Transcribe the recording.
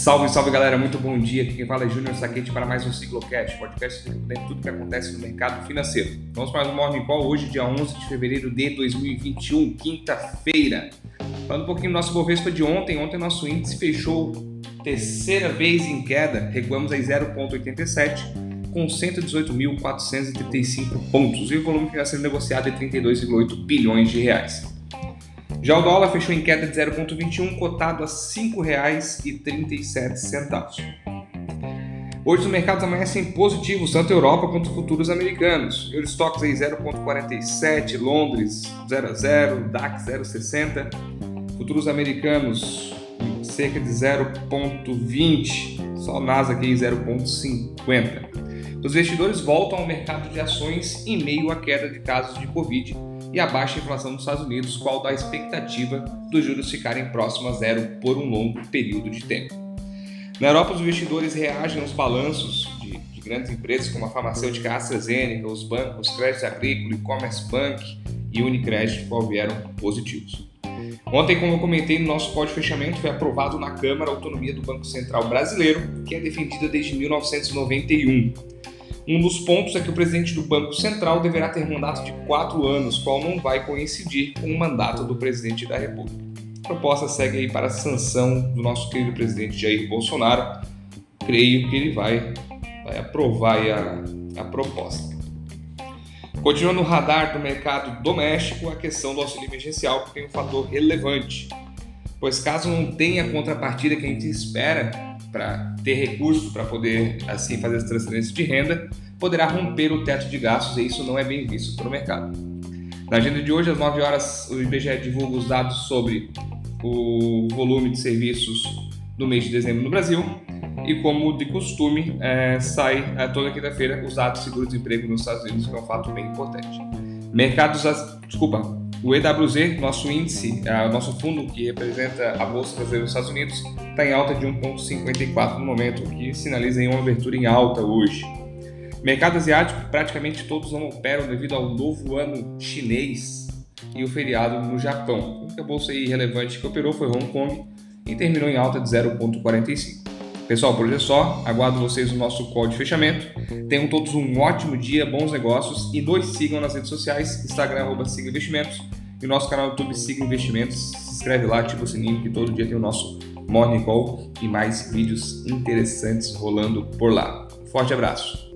Salve, salve galera, muito bom dia. Aqui quem fala é Júnior Saquete para mais um Ciclocast, podcast de tudo que acontece no mercado financeiro. Vamos para um Morning Call hoje, dia 11 de fevereiro de 2021, quinta-feira. Falando um pouquinho do nosso Bovespa de ontem, ontem nosso índice fechou terceira vez em queda, recuamos em 0,87 com 118.435 pontos e o volume financeiro negociado é 32,8 bilhões de reais. Já o dólar fechou em queda de 0,21, cotado a R$ 5,37. Hoje os mercados amanhecem positivos, tanto Europa quanto futuros americanos. Eurostox aí 0,47, Londres 0 a 0, DAX 0,60, futuros americanos cerca de 0,20, só o Nasdaq aí 0,50. Os investidores voltam ao mercado de ações em meio à queda de casos de Covid e a baixa inflação nos Estados Unidos, qual dá a expectativa dos juros ficarem próximos a zero por um longo período de tempo. Na Europa, os investidores reagem aos balanços de, de grandes empresas como a farmacêutica AstraZeneca, os bancos Crédito Agrícola, E-Commerce Bank e Unicredit, qual vieram positivos. Ontem, como eu comentei no nosso pódio fechamento, foi aprovado na Câmara a autonomia do Banco Central Brasileiro, que é defendida desde 1991. Um dos pontos é que o presidente do Banco Central deverá ter mandato de quatro anos, qual não vai coincidir com o mandato do presidente da República. A proposta segue aí para a sanção do nosso querido presidente Jair Bolsonaro. Creio que ele vai, vai aprovar a, a proposta. Continua no radar do mercado doméstico a questão do auxílio emergencial, tem um fator relevante, pois caso não tenha a contrapartida que a gente espera, para ter recurso para poder assim fazer as transferências de renda, poderá romper o teto de gastos e isso não é bem visto pelo mercado. Na agenda de hoje, às 9 horas, o IBGE divulga os dados sobre o volume de serviços no mês de dezembro no Brasil e, como de costume, é, sai é, toda quinta-feira os dados de seguro-desemprego nos Estados Unidos, que é um fato bem importante. Mercados, desculpa, o EWZ, nosso índice, uh, nosso fundo que representa a Bolsa Brasileira dos Estados Unidos, está em alta de 1,54 no momento, o que sinaliza uma abertura em alta hoje. Mercado asiático, praticamente todos não operam devido ao novo ano chinês e o feriado no Japão. A única bolsa irrelevante que operou foi Hong Kong e terminou em alta de 0,45. Pessoal, por hoje é só. Aguardo vocês no nosso call de fechamento. Tenham todos um ótimo dia, bons negócios e nos sigam nas redes sociais, Instagram, arroba Siga Investimentos e nosso canal do YouTube Siga Investimentos. Se inscreve lá, ativa o sininho que todo dia tem o nosso Morning Call e mais vídeos interessantes rolando por lá. Forte abraço!